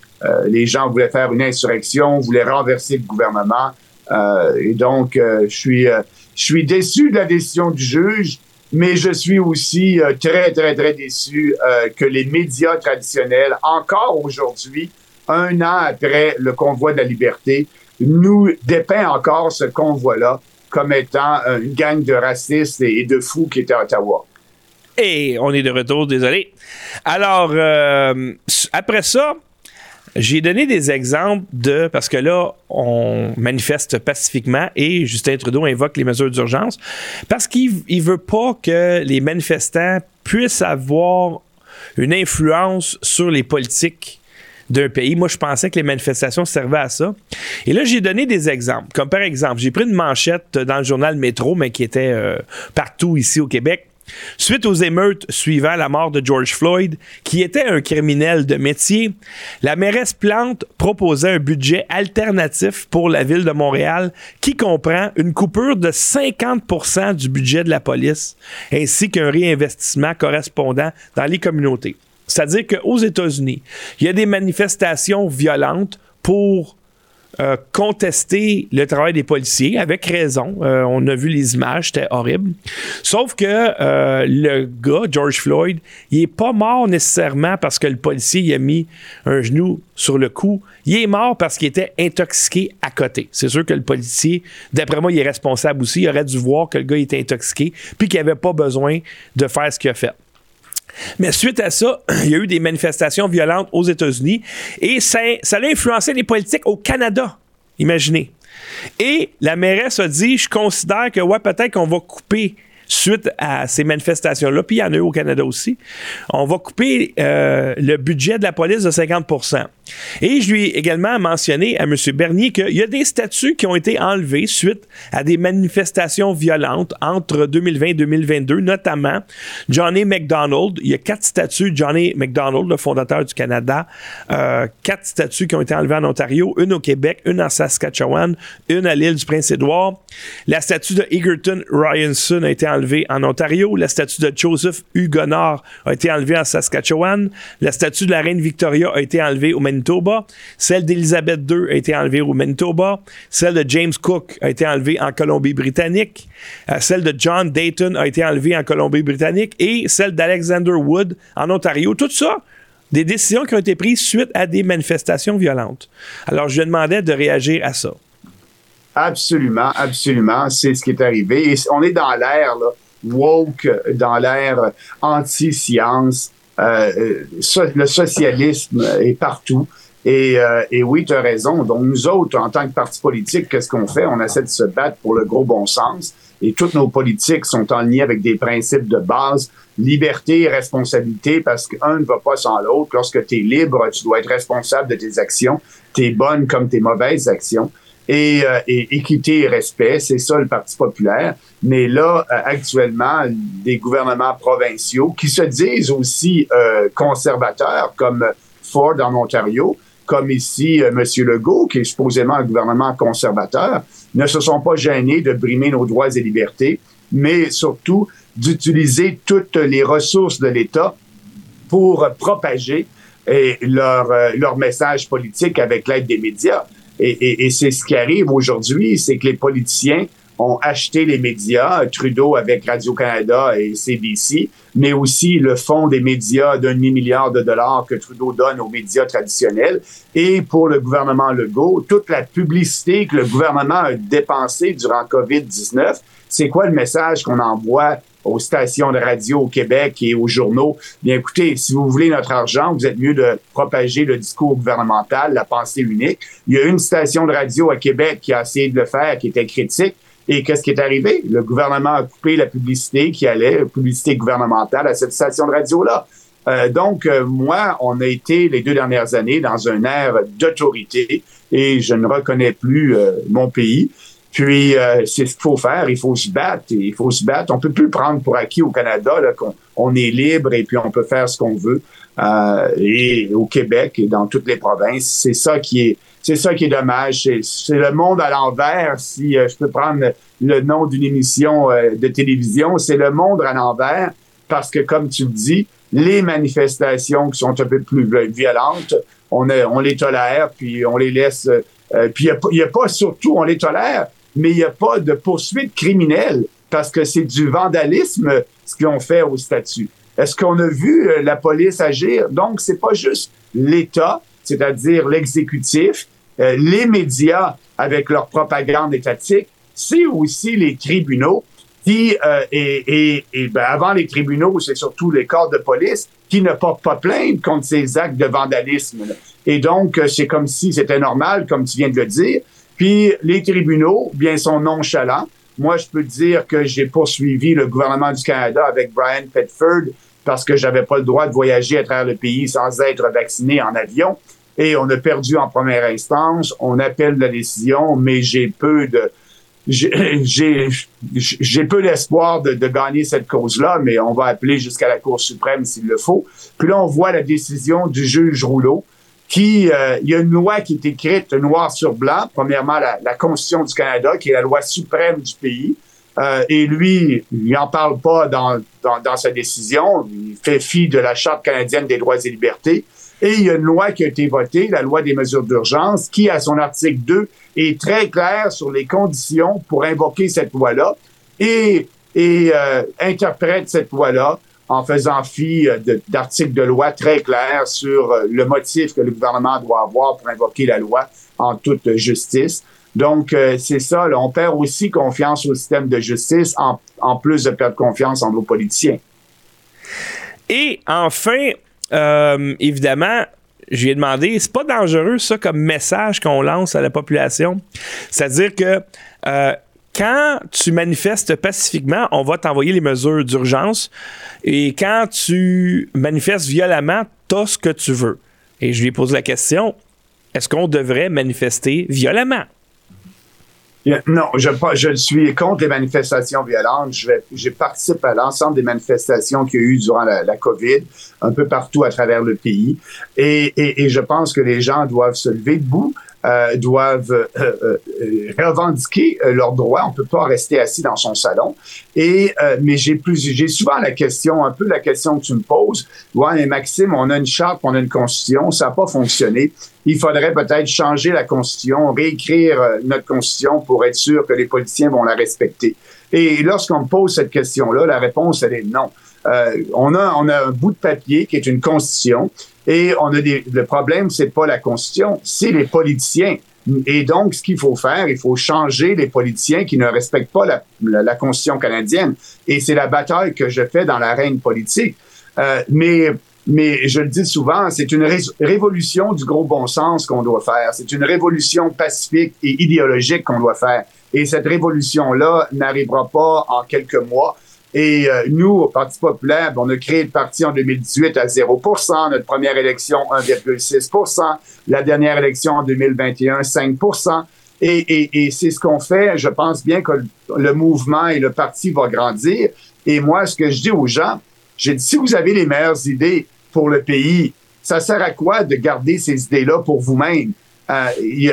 S7: les gens voulaient faire une insurrection, voulaient renverser le gouvernement. Euh, et donc, euh, je suis, euh, je suis déçu de la décision du juge, mais je suis aussi très, très, très déçu que les médias traditionnels, encore aujourd'hui, un an après le convoi de la liberté, nous dépeint encore ce convoi-là comme étant une gang de racistes et de fous qui étaient à Ottawa.
S2: Et on est de retour, désolé. Alors, euh, après ça, j'ai donné des exemples de. Parce que là, on manifeste pacifiquement et Justin Trudeau invoque les mesures d'urgence parce qu'il ne veut pas que les manifestants puissent avoir une influence sur les politiques d'un pays. Moi, je pensais que les manifestations servaient à ça. Et là, j'ai donné des exemples. Comme par exemple, j'ai pris une manchette dans le journal Métro, mais qui était euh, partout ici au Québec. Suite aux émeutes suivant la mort de George Floyd, qui était un criminel de métier, la mairesse Plante proposait un budget alternatif pour la ville de Montréal qui comprend une coupure de 50% du budget de la police ainsi qu'un réinvestissement correspondant dans les communautés. C'est-à-dire qu'aux États-Unis, il y a des manifestations violentes pour euh, contesté le travail des policiers, avec raison. Euh, on a vu les images, c'était horrible. Sauf que euh, le gars, George Floyd, il est pas mort nécessairement parce que le policier il a mis un genou sur le cou. Il est mort parce qu'il était intoxiqué à côté. C'est sûr que le policier, d'après moi, il est responsable aussi. Il aurait dû voir que le gars était intoxiqué, puis qu'il n'avait pas besoin de faire ce qu'il a fait. Mais suite à ça, [clears throat] il y a eu des manifestations violentes aux États-Unis et ça, ça a influencé les politiques au Canada. Imaginez. Et la mairesse a dit, je considère que, ouais, peut-être qu'on va couper suite à ces manifestations-là, puis il y en a eu au Canada aussi, on va couper euh, le budget de la police de 50 Et je lui ai également mentionné à M. Bernier qu'il y a des statuts qui ont été enlevés suite à des manifestations violentes entre 2020 et 2022, notamment Johnny McDonald. Il y a quatre statuts, Johnny McDonald, le fondateur du Canada, euh, quatre statuts qui ont été enlevés en Ontario, une au Québec, une en Saskatchewan, une à l'île du Prince-Édouard. La statue de Egerton Ryerson a été enlevée en Ontario. La statue de Joseph Huguenard a été enlevée en Saskatchewan. La statue de la reine Victoria a été enlevée au Manitoba. Celle d'Elizabeth II a été enlevée au Manitoba. Celle de James Cook a été enlevée en Colombie-Britannique. Euh, celle de John Dayton a été enlevée en Colombie-Britannique. Et celle d'Alexander Wood en Ontario. Tout ça, des décisions qui ont été prises suite à des manifestations violentes. Alors, je demandais de réagir à ça.
S7: Absolument, absolument. C'est ce qui est arrivé. On est dans l'ère woke, dans l'ère anti-science. Euh, le socialisme est partout. Et, euh, et oui, tu as raison. Donc, nous autres, en tant que parti politique, qu'est-ce qu'on fait? On essaie de se battre pour le gros bon sens. Et toutes nos politiques sont en lien avec des principes de base, liberté et responsabilité, parce qu'un ne va pas sans l'autre. Lorsque tu es libre, tu dois être responsable de tes actions, tes bonnes comme tes mauvaises actions et, euh, et, équité et respect. C'est ça le Parti populaire. Mais là, euh, actuellement, des gouvernements provinciaux qui se disent aussi euh, conservateurs, comme Ford en Ontario, comme ici M. Legault, qui est supposément un gouvernement conservateur, ne se sont pas gênés de brimer nos droits et libertés, mais surtout d'utiliser toutes les ressources de l'État pour propager et leur, leur message politique avec l'aide des médias. Et, c'est ce qui arrive aujourd'hui, c'est que les politiciens ont acheté les médias, Trudeau avec Radio-Canada et CBC, mais aussi le fonds des médias d'un demi-milliard de dollars que Trudeau donne aux médias traditionnels. Et pour le gouvernement Legault, toute la publicité que le gouvernement a dépensée durant COVID-19, c'est quoi le message qu'on envoie aux stations de radio au Québec et aux journaux? Bien écoutez, si vous voulez notre argent, vous êtes mieux de propager le discours gouvernemental, la pensée unique. Il y a une station de radio à Québec qui a essayé de le faire, qui était critique. Et qu'est-ce qui est arrivé? Le gouvernement a coupé la publicité qui allait, la publicité gouvernementale à cette station de radio-là. Euh, donc, euh, moi, on a été les deux dernières années dans un air d'autorité et je ne reconnais plus euh, mon pays. Puis, euh, c'est ce qu'il faut faire. Il faut se battre. Il faut se battre. On peut plus prendre pour acquis au Canada qu'on on est libre et puis on peut faire ce qu'on veut. Euh, et au Québec et dans toutes les provinces, c'est ça qui est, c'est ça qui est dommage. C'est le monde à l'envers. Si euh, je peux prendre le nom d'une émission de télévision, c'est le monde à l'envers parce que, comme tu le dis, les manifestations qui sont un peu plus violentes, on, on les tolère puis on les laisse. puis il n'y a, a, pas surtout, on les tolère mais il n'y a pas de poursuite criminelle parce que c'est du vandalisme ce qu'ils ont fait au statut. Est-ce qu'on a vu euh, la police agir? Donc, c'est pas juste l'État, c'est-à-dire l'exécutif, euh, les médias avec leur propagande étatique, c'est aussi les tribunaux qui, euh, et, et, ben, avant les tribunaux, c'est surtout les corps de police qui ne portent pas plainte contre ces actes de vandalisme. Et donc, c'est comme si c'était normal, comme tu viens de le dire, puis les tribunaux, bien, sont nonchalants. Moi, je peux dire que j'ai poursuivi le gouvernement du Canada avec Brian Petford parce que j'avais pas le droit de voyager à travers le pays sans être vacciné en avion. Et on a perdu en première instance. On appelle la décision, mais j'ai peu de j'ai peu d'espoir de, de, gagner cette cause-là, mais on va appeler jusqu'à la Cour suprême s'il le faut. Puis là, on voit la décision du juge Rouleau qui, euh, il y a une loi qui est écrite noir sur blanc. Premièrement, la, la, Constitution du Canada, qui est la loi suprême du pays. Euh, et lui, il n'en parle pas dans, dans, dans, sa décision. Il fait fi de la Charte canadienne des droits et libertés. Et il y a une loi qui a été votée, la loi des mesures d'urgence, qui, à son article 2, est très claire sur les conditions pour invoquer cette loi-là et, et euh, interprète cette loi-là en faisant fi euh, d'articles de, loi très clairs sur euh, le motif que le gouvernement doit avoir pour invoquer la loi en toute justice. Donc, c'est ça, on perd aussi confiance au système de justice en, en plus de perdre confiance en nos politiciens.
S2: Et enfin, euh, évidemment, j'ai demandé, c'est pas dangereux ça comme message qu'on lance à la population? C'est-à-dire que euh, quand tu manifestes pacifiquement, on va t'envoyer les mesures d'urgence et quand tu manifestes violemment, t'as ce que tu veux. Et je lui ai posé la question, est-ce qu'on devrait manifester violemment?
S7: Non, je, suis contre les manifestations violentes. Je, vais, je participe à l'ensemble des manifestations qu'il y a eu durant la, la, COVID, un peu partout à travers le pays. Et, et, et je pense que les gens doivent se lever debout euh, doivent euh, euh, revendiquer leurs droits. On peut pas rester assis dans son salon. Et mais j'ai plus, j'ai souvent la question, un peu la question que tu me poses. Ouais, mais Maxime, on a une charte, on a une constitution, ça n'a pas fonctionné. Il faudrait peut-être changer la constitution, réécrire notre constitution pour être sûr que les politiciens vont la respecter. Et lorsqu'on me pose cette question-là, la réponse elle est non. Euh, on a on a un bout de papier qui est une constitution et on a des, le problème, c'est pas la Constitution, c'est les politiciens. Et donc, ce qu'il faut faire, il faut changer les politiciens qui ne respectent pas la, la, Constitution canadienne. Et c'est la bataille que je fais dans l'arène politique. Euh, mais, mais je le dis souvent, c'est une révolution du gros bon sens qu'on doit faire. C'est une révolution pacifique et idéologique qu'on doit faire. Et cette révolution-là n'arrivera pas en quelques mois. Et euh, nous, au Parti populaire, on a créé le parti en 2018 à 0% notre première élection 1,6% la dernière élection en 2021 5 et, et, et c'est ce qu'on fait. Je pense bien que le mouvement et le parti vont grandir. Et moi, ce que je dis aux gens, j'ai dit, si vous avez les meilleures idées pour le pays, ça sert à quoi de garder ces idées-là pour vous-même? Euh,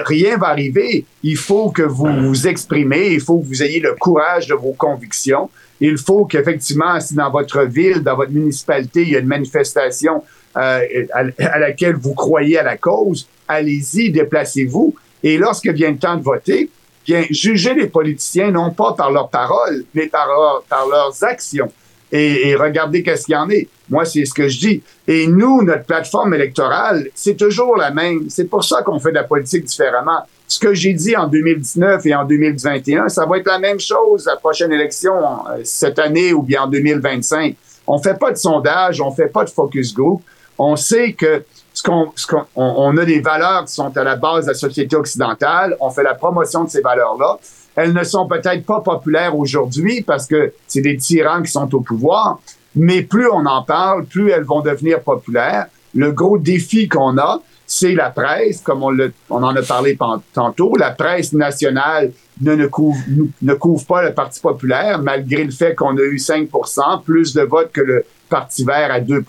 S7: rien va arriver. Il faut que vous vous exprimez, il faut que vous ayez le courage de vos convictions il faut qu'effectivement, si dans votre ville, dans votre municipalité, il y a une manifestation euh, à, laquelle vous croyez à la cause, allez-y, déplacez-vous. Et lorsque vient le temps de voter, bien, jugez les politiciens non pas par leurs paroles, mais par, par leurs actions. Et, et regardez qu'est-ce qu'il y en est. Moi, c'est ce que je dis. Et nous, notre plateforme électorale, c'est toujours la même. C'est pour ça qu'on fait de la politique différemment ce que j'ai dit en 2019 et en 2021, ça va être la même chose à la prochaine élection euh, cette année ou bien en 2025. On fait pas de sondage, on fait pas de focus group. On sait que ce qu'on, ce qu'on, on, a des valeurs qui sont à la base de la société occidentale. On fait la promotion de ces valeurs-là. Elles ne sont peut-être pas populaires aujourd'hui parce que c'est des tyrans qui sont au pouvoir. Mais plus on en parle, plus elles vont devenir populaires. Le gros défi qu'on a, c'est la presse, comme on, en a parlé tantôt. La presse nationale ne, ne, couvre, ne couvre pas le Parti populaire, malgré le fait qu'on a eu 5% plus de votes que le Parti vert à 2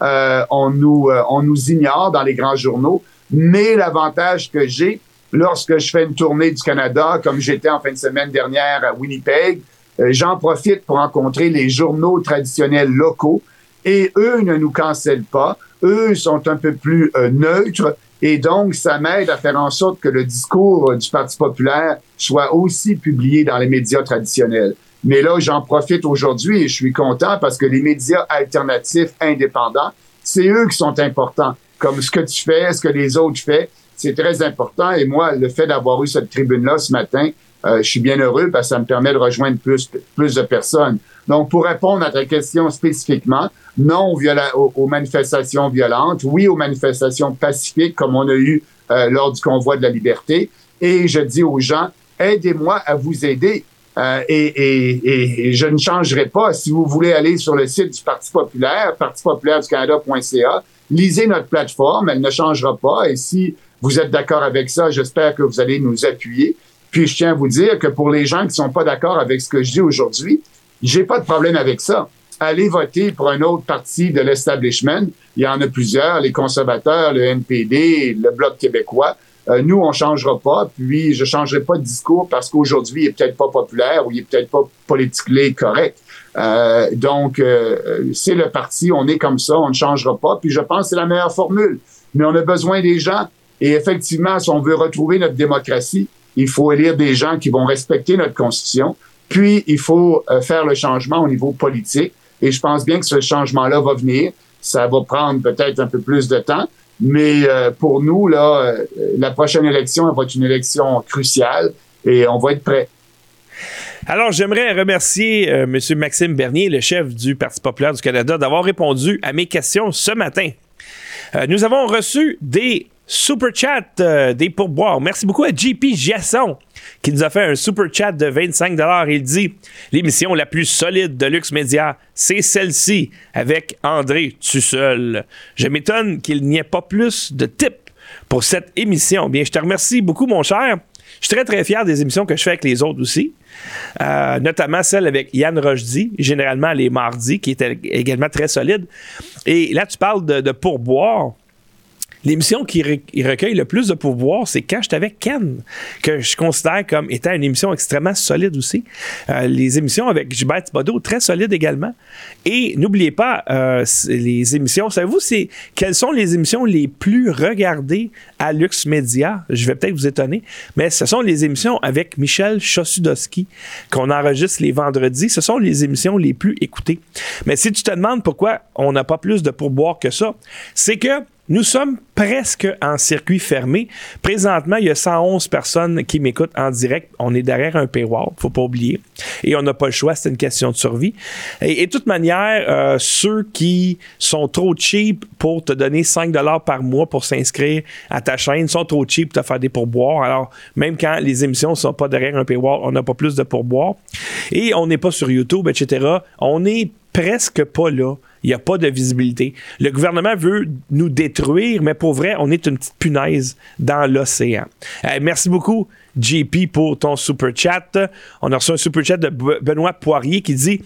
S7: euh, on, nous, euh, on nous ignore dans les grands journaux. Mais l'avantage que j'ai, lorsque je fais une tournée du Canada, comme j'étais en fin de semaine dernière à Winnipeg, euh, j'en profite pour rencontrer les journaux traditionnels locaux et eux ne nous cancellent pas eux sont un peu plus euh, neutres et donc ça m'aide à faire en sorte que le discours du Parti populaire soit aussi publié dans les médias traditionnels. Mais là, j'en profite aujourd'hui et je suis content parce que les médias alternatifs indépendants, c'est eux qui sont importants. Comme ce que tu fais, ce que les autres font, c'est très important. Et moi, le fait d'avoir eu cette tribune-là ce matin, euh, je suis bien heureux parce que ça me permet de rejoindre plus, de personnes. Donc, pour répondre à ta question spécifiquement, non aux, manifestations violentes, oui aux manifestations pacifiques comme on a eu euh, lors du convoi de la liberté. Et je dis aux gens, aidez-moi à vous aider. Euh, et, je ne changerai pas. Si vous voulez aller sur le site du Parti populaire, parti-populaire-du-canada.ca, lisez notre plateforme, elle ne changera pas. Et si vous êtes d'accord avec ça, j'espère que vous allez nous appuyer. Puis je tiens à vous dire que pour les gens qui sont pas d'accord avec ce que je dis aujourd'hui, j'ai pas de problème avec ça. Allez voter pour un autre parti de l'establishment. Il y en a plusieurs, les conservateurs, le NPD, le Bloc québécois. euh, nous, on changera pas. Puis, je changerai pas de discours parce qu'aujourd'hui, il est peut-être pas populaire ou il est peut-être pas politiquement correct. Euh, donc, euh, c'est le parti, on est comme ça, on ne changera pas. Puis, je pense que c'est la meilleure formule. Mais on a besoin des gens. Et effectivement, si on veut retrouver notre démocratie, il faut élire des gens qui vont respecter notre constitution. Puis, il faut euh, faire le changement au niveau politique. Et je pense bien que ce changement-là va venir. Ça va prendre peut-être un peu plus de temps. Mais euh, pour nous, là, euh, la prochaine élection va être une élection cruciale et on va être prêt.
S2: Alors, j'aimerais remercier M. Maxime Bernier, le chef du Parti populaire du Canada, d'avoir répondu à mes questions ce matin. Nous avons reçu des super chats, euh, des pourboires. Merci beaucoup à JP Giasson qui nous a fait un super chat de 25 Il dit L'émission la plus solide de Lux Media, c'est celle-ci avec André Tussel. Je m'étonne qu'il n'y ait pas plus de tips pour cette émission. Bien, je te remercie beaucoup, mon cher. Je suis très, très fier des émissions que je fais avec les autres aussi. Euh, notamment celle avec Yann Rochdy, généralement les mardis, qui était également très solide. Et là, tu parles de pourboire. L'émission qui re- qui recueille le plus de pourboire, c'est quand avec Ken, que je considère comme étant une émission extrêmement solide aussi. Euh, les émissions avec Gilbert Thibodeau, très solides également. Et n'oubliez pas, euh, les émissions, savez-vous, c'est quelles sont les émissions les plus regardées à Lux Media? Je vais peut-être vous étonner, mais ce sont les émissions avec Michel Chossudowski qu'on enregistre les vendredis. Ce sont les émissions les plus écoutées. Mais si tu te demandes pourquoi on n'a pas plus de pourboire que ça, c'est que nous sommes presque en circuit fermé. Présentement, il y a 111 personnes qui m'écoutent en direct. On est derrière un paywall, faut pas oublier. Et on n'a pas le choix, c'est une question de survie. Et, de toute manière, euh, ceux qui sont trop cheap pour te donner 5 par mois pour s'inscrire à ta chaîne sont trop cheap pour te faire des pourboires. Alors, même quand les émissions ne sont pas derrière un paywall, on n'a pas plus de pourboires. Et on n'est pas sur YouTube, etc. On est presque pas là. Il n'y a pas de visibilité. Le gouvernement veut nous détruire, mais pour vrai, on est une petite punaise dans l'océan. Euh, merci beaucoup, JP, pour ton super chat. On a reçu un super chat de Be- Benoît Poirier qui dit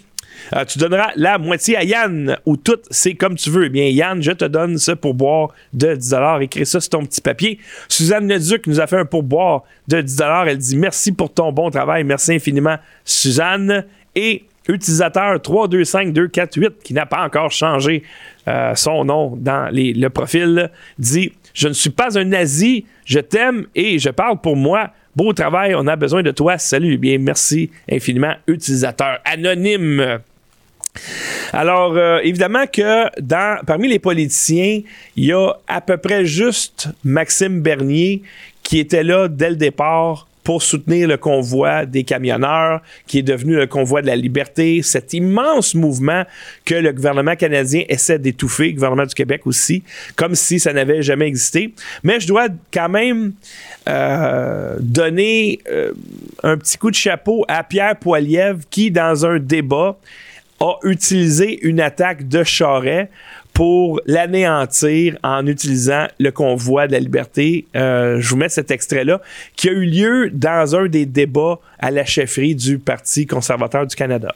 S2: euh, Tu donneras la moitié à Yann ou tout, c'est comme tu veux. Eh Bien, Yann, je te donne ça pour boire de 10 Écris ça sur ton petit papier. Suzanne Leduc nous a fait un pourboire de 10 Elle dit Merci pour ton bon travail. Merci infiniment, Suzanne. Et utilisateur 325248 qui n'a pas encore changé euh, son nom dans les- le profil dit Je ne suis pas un nazi, je t'aime et je parle pour moi. Beau travail, on a besoin de toi. Salut. Bien, merci infiniment, utilisateur anonyme. Alors, euh, évidemment que dans, parmi les politiciens, il y a à peu près juste Maxime Bernier qui était là dès le départ pour soutenir le convoi des camionneurs, qui est devenu le convoi de la liberté, cet immense mouvement que le gouvernement canadien essaie d'étouffer, le gouvernement du Québec aussi, comme si ça n'avait jamais existé. Mais je dois quand même euh, donner euh, un petit coup de chapeau à Pierre Poilievre qui, dans un débat, a utilisé une attaque de Charret pour l'anéantir en utilisant le convoi de la liberté. Euh, je vous mets cet extrait-là, qui a eu lieu dans un des débats à la chefferie du Parti conservateur du Canada.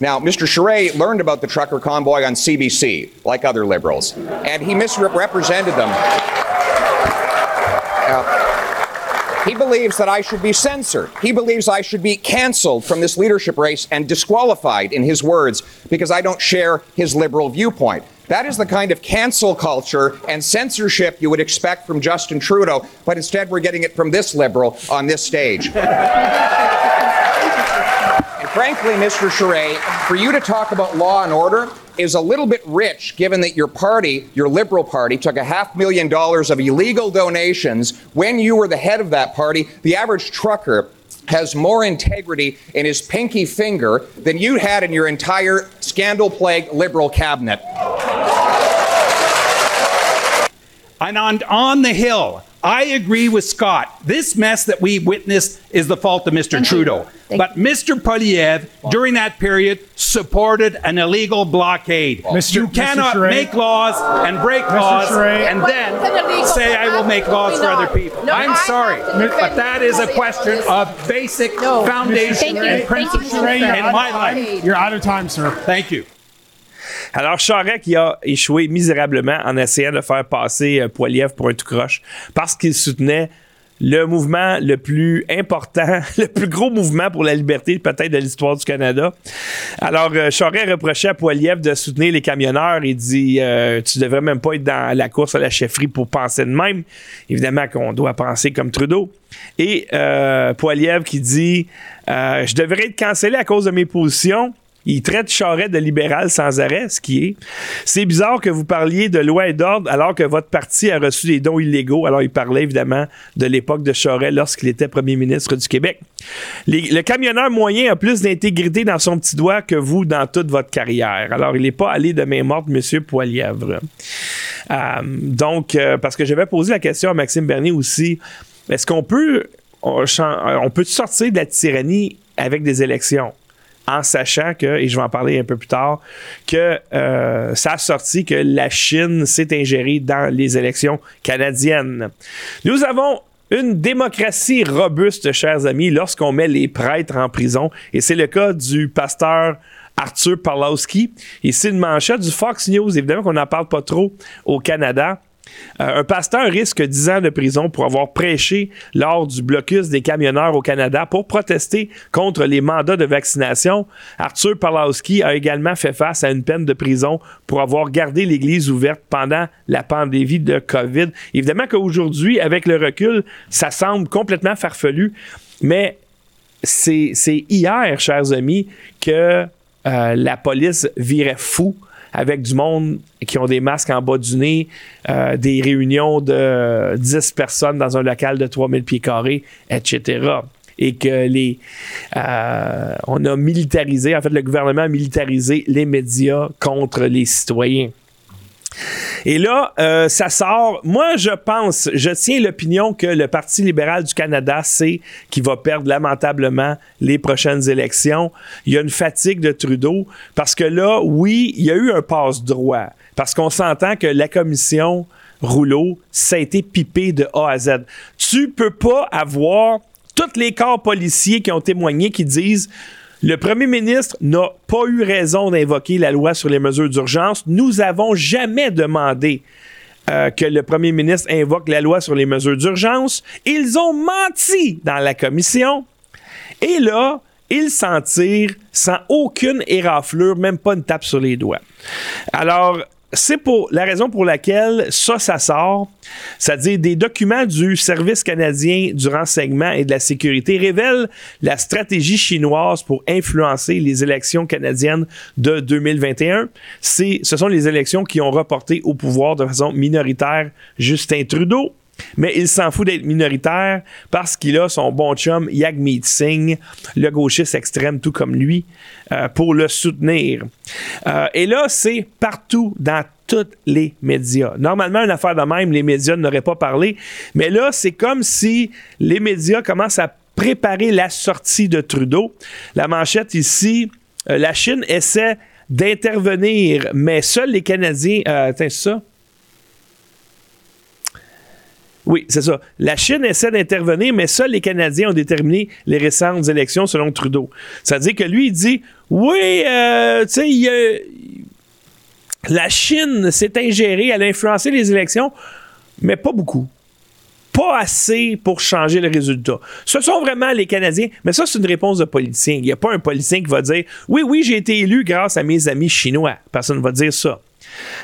S8: Now, Mr. Charest learned about the trucker convoy on CBC, like other liberals, and he misrepresented them. He believes that I should be censored. He believes I should be canceled from this leadership race and disqualified, in his words, because I don't share his liberal viewpoint. That is the kind of cancel culture and censorship you would expect from Justin Trudeau, but instead we're getting it from this liberal on this stage. And frankly, Mr. Charest, for you to talk about law and order is a little bit rich given that your party, your Liberal Party, took a half million dollars of illegal donations when you were the head of that party. The average trucker has more integrity in his pinky finger than you had in your entire scandal plagued Liberal cabinet.
S9: And on, on the Hill, I agree with Scott. This mess that we witnessed is the fault of Mr. Trudeau. but Mr. Poliev, during that period, supported an illegal blockade.
S10: Mr.
S9: You
S10: Mr.
S9: cannot
S10: Charest.
S9: make laws and break
S10: Mr.
S9: laws
S10: Charest.
S9: and then say I will make laws for other people.
S10: No,
S9: I'm sorry,
S10: have to defend
S9: but that is a question of basic foundation
S10: Thank you.
S9: and
S10: Thank
S9: principles in my life.
S10: You're out of time, sir.
S9: Thank you.
S2: Alors, Charest qui a échoué misérablement en essayant de faire passer euh, Poiliev pour un tout croche parce qu'il soutenait le mouvement le plus important, [laughs] le plus gros mouvement pour la liberté peut-être de l'histoire du Canada. Alors, euh, Charest reprochait à Poiliev de soutenir les camionneurs. Il dit euh, Tu devrais même pas être dans la course à la chefferie pour penser de même. Évidemment qu'on doit penser comme Trudeau. Et euh, Poiliev qui dit euh, Je devrais être cancellé à cause de mes positions. Il traite Charest de libéral sans arrêt, ce qui est. C'est bizarre que vous parliez de loi et d'ordre alors que votre parti a reçu des dons illégaux. Alors, il parlait évidemment de l'époque de Charest lorsqu'il était premier ministre du Québec. Le camionneur moyen a plus d'intégrité dans son petit doigt que vous dans toute votre carrière. Alors, il n'est pas allé de main morte, Monsieur Poilièvre. Euh, donc, euh, parce que j'avais posé la question à Maxime Bernier aussi, est-ce qu'on peut, peut sortir de la tyrannie avec des élections? En sachant que, et je vais en parler un peu plus tard, que euh, ça a sorti que la Chine s'est ingérée dans les élections canadiennes. Nous avons une démocratie robuste, chers amis, lorsqu'on met les prêtres en prison, et c'est le cas du pasteur Arthur Pawlowski. Ici, une manchette du Fox News, évidemment qu'on n'en parle pas trop au Canada. Euh, un pasteur risque 10 ans de prison pour avoir prêché lors du blocus des camionneurs au Canada pour protester contre les mandats de vaccination. Arthur Pawlowski a également fait face à une peine de prison pour avoir gardé l'Église ouverte pendant la pandémie de COVID. Évidemment qu'aujourd'hui, avec le recul, ça semble complètement farfelu, mais c'est c'est hier, chers amis, que euh, la police virait fou avec du monde qui ont des masques en bas du nez, euh, des réunions de 10 personnes dans un local de 3000 pieds carrés, etc. Et que les, euh, on a militarisé, en fait, le gouvernement a militarisé les médias contre les citoyens. Et là, euh, ça sort. Moi, je pense, je tiens l'opinion que le Parti libéral du Canada sait qu'il va perdre lamentablement les prochaines élections. Il y a une fatigue de Trudeau parce que là, oui, il y a eu un passe-droit. Parce qu'on s'entend que la commission Rouleau, ça a été pipé de A à Z. Tu peux pas avoir tous les corps policiers qui ont témoigné qui disent le premier ministre n'a pas eu raison d'invoquer la loi sur les mesures d'urgence. Nous avons jamais demandé euh, que le premier ministre invoque la loi sur les mesures d'urgence. Ils ont menti dans la commission. Et là, ils s'en tirent sans aucune éraflure, même pas une tape sur les doigts. Alors, c'est pour la raison pour laquelle ça, ça sort. C'est-à-dire des documents du Service canadien du renseignement et de la sécurité révèlent la stratégie chinoise pour influencer les élections canadiennes de 2021. C'est, ce sont les élections qui ont reporté au pouvoir de façon minoritaire Justin Trudeau. Mais il s'en fout d'être minoritaire parce qu'il a son bon chum Yagmeet Singh, le gauchiste extrême tout comme lui, euh, pour le soutenir. Euh, et là, c'est partout dans tous les médias. Normalement, une affaire de même, les médias n'auraient pas parlé. Mais là, c'est comme si les médias commencent à préparer la sortie de Trudeau. La manchette ici, euh, la Chine essaie d'intervenir, mais seuls les Canadiens... Attends, ça? Oui, c'est ça. La Chine essaie d'intervenir, mais seuls les Canadiens ont déterminé les récentes élections selon Trudeau. C'est-à-dire que lui, il dit Oui, euh, tu sais, la Chine s'est ingérée, elle a influencé les élections, mais pas beaucoup. Pas assez pour changer le résultat. Ce sont vraiment les Canadiens, mais ça, c'est une réponse de politicien. Il n'y a pas un politicien qui va dire Oui, oui, j'ai été élu grâce à mes amis chinois. Personne ne va dire ça.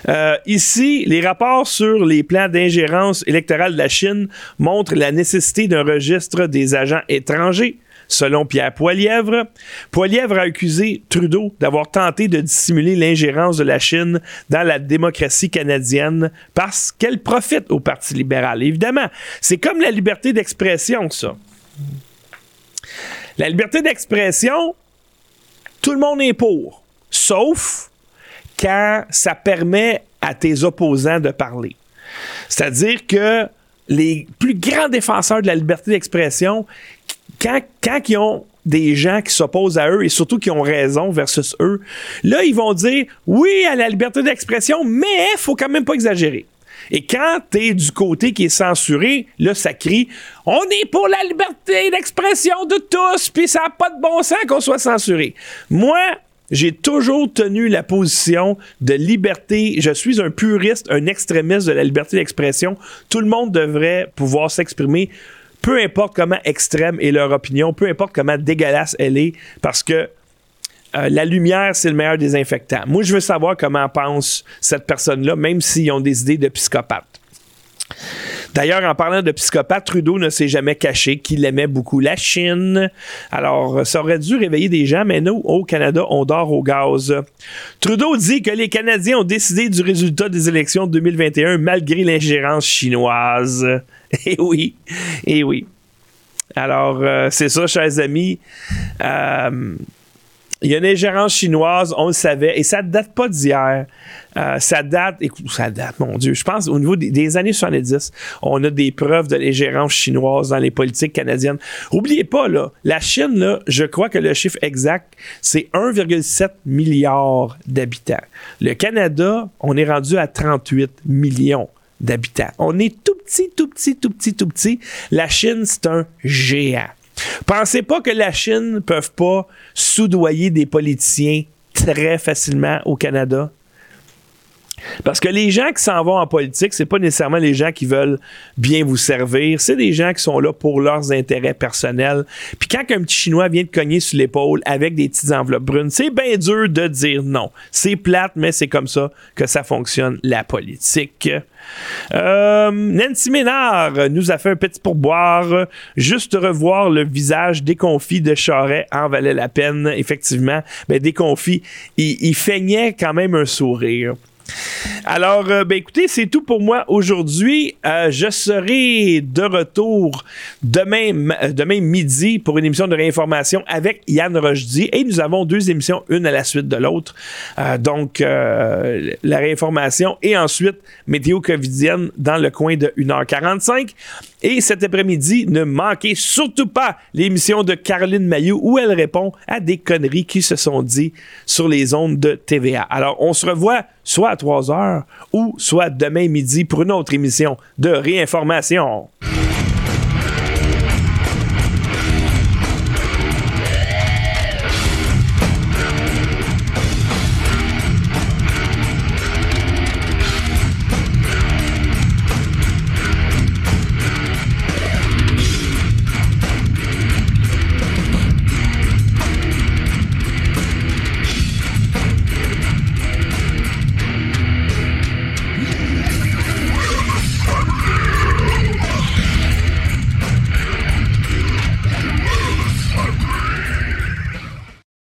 S2: Euh, ici, les rapports sur les plans d'ingérence électorale de la Chine montrent la nécessité d'un registre des agents étrangers. Selon Pierre Poilièvre, Poilièvre a accusé Trudeau d'avoir tenté de dissimuler l'ingérence de la Chine dans la démocratie canadienne parce qu'elle profite au Parti libéral. Évidemment, c'est comme la liberté d'expression, ça. La liberté d'expression, tout le monde est pour, sauf quand ça permet à tes opposants de parler. C'est-à-dire que les plus grands défenseurs de la liberté d'expression, quand, quand ils ont des gens qui s'opposent à eux et surtout qui ont raison versus eux, là, ils vont dire oui à la liberté d'expression, mais il faut quand même pas exagérer. Et quand tu es du côté qui est censuré, là, ça crie On est pour la liberté d'expression de tous, puis ça n'a pas de bon sens qu'on soit censuré. Moi, j'ai toujours tenu la position de liberté. Je suis un puriste, un extrémiste de la liberté d'expression. Tout le monde devrait pouvoir s'exprimer peu importe comment extrême est leur opinion, peu importe comment dégueulasse elle est, parce que euh, la lumière, c'est le meilleur désinfectant. Moi, je veux savoir comment pense cette personne-là, même s'ils ont des idées de psychopathe. D'ailleurs, en parlant de psychopathe, Trudeau ne s'est jamais caché qu'il aimait beaucoup la Chine. Alors, ça aurait dû réveiller des gens, mais nous, au Canada, on dort au gaz. Trudeau dit que les Canadiens ont décidé du résultat des élections de 2021 malgré l'ingérence chinoise. [laughs] Eh oui, eh oui. Alors, euh, c'est ça, chers amis. Euh, il y a une ingérence chinoise, on le savait, et ça ne date pas d'hier. Euh, ça date, écoute, ça date, mon Dieu. Je pense au niveau des, années 70, on a des preuves de l'ingérence chinoise dans les politiques canadiennes. Oubliez pas, là, la Chine, là, je crois que le chiffre exact, c'est 1,7 milliard d'habitants. Le Canada, on est rendu à 38 millions d'habitants. On est tout petit, tout petit, tout petit, tout petit. La Chine, c'est un géant. Pensez pas que la Chine ne peut pas soudoyer des politiciens très facilement au Canada? Parce que les gens qui s'en vont en politique, c'est pas nécessairement les gens qui veulent bien vous servir, c'est des gens qui sont là pour leurs intérêts personnels. Puis quand un petit Chinois vient te cogner sur l'épaule avec des petites enveloppes brunes, c'est bien dur de dire non. C'est plate, mais c'est comme ça que ça fonctionne, la politique. Euh, Nancy Ménard nous a fait un petit pourboire. Juste revoir le visage déconfit de Charret en valait la peine, effectivement. Mais ben, déconfit, il feignait quand même un sourire. Alors, euh, ben écoutez, c'est tout pour moi aujourd'hui. Euh, je serai de retour demain, euh, demain midi pour une émission de réinformation avec Yann Rochdy. Et nous avons deux émissions, une à la suite de l'autre. donc, la réinformation et ensuite météo covidienne dans le coin de 1h45. Et cet après-midi, ne manquez surtout pas l'émission de Caroline Mayou où elle répond à des conneries qui se sont dites sur les ondes de TVA. Alors, on se revoit soit à 3 heures ou soit demain midi pour une autre émission de réinformation.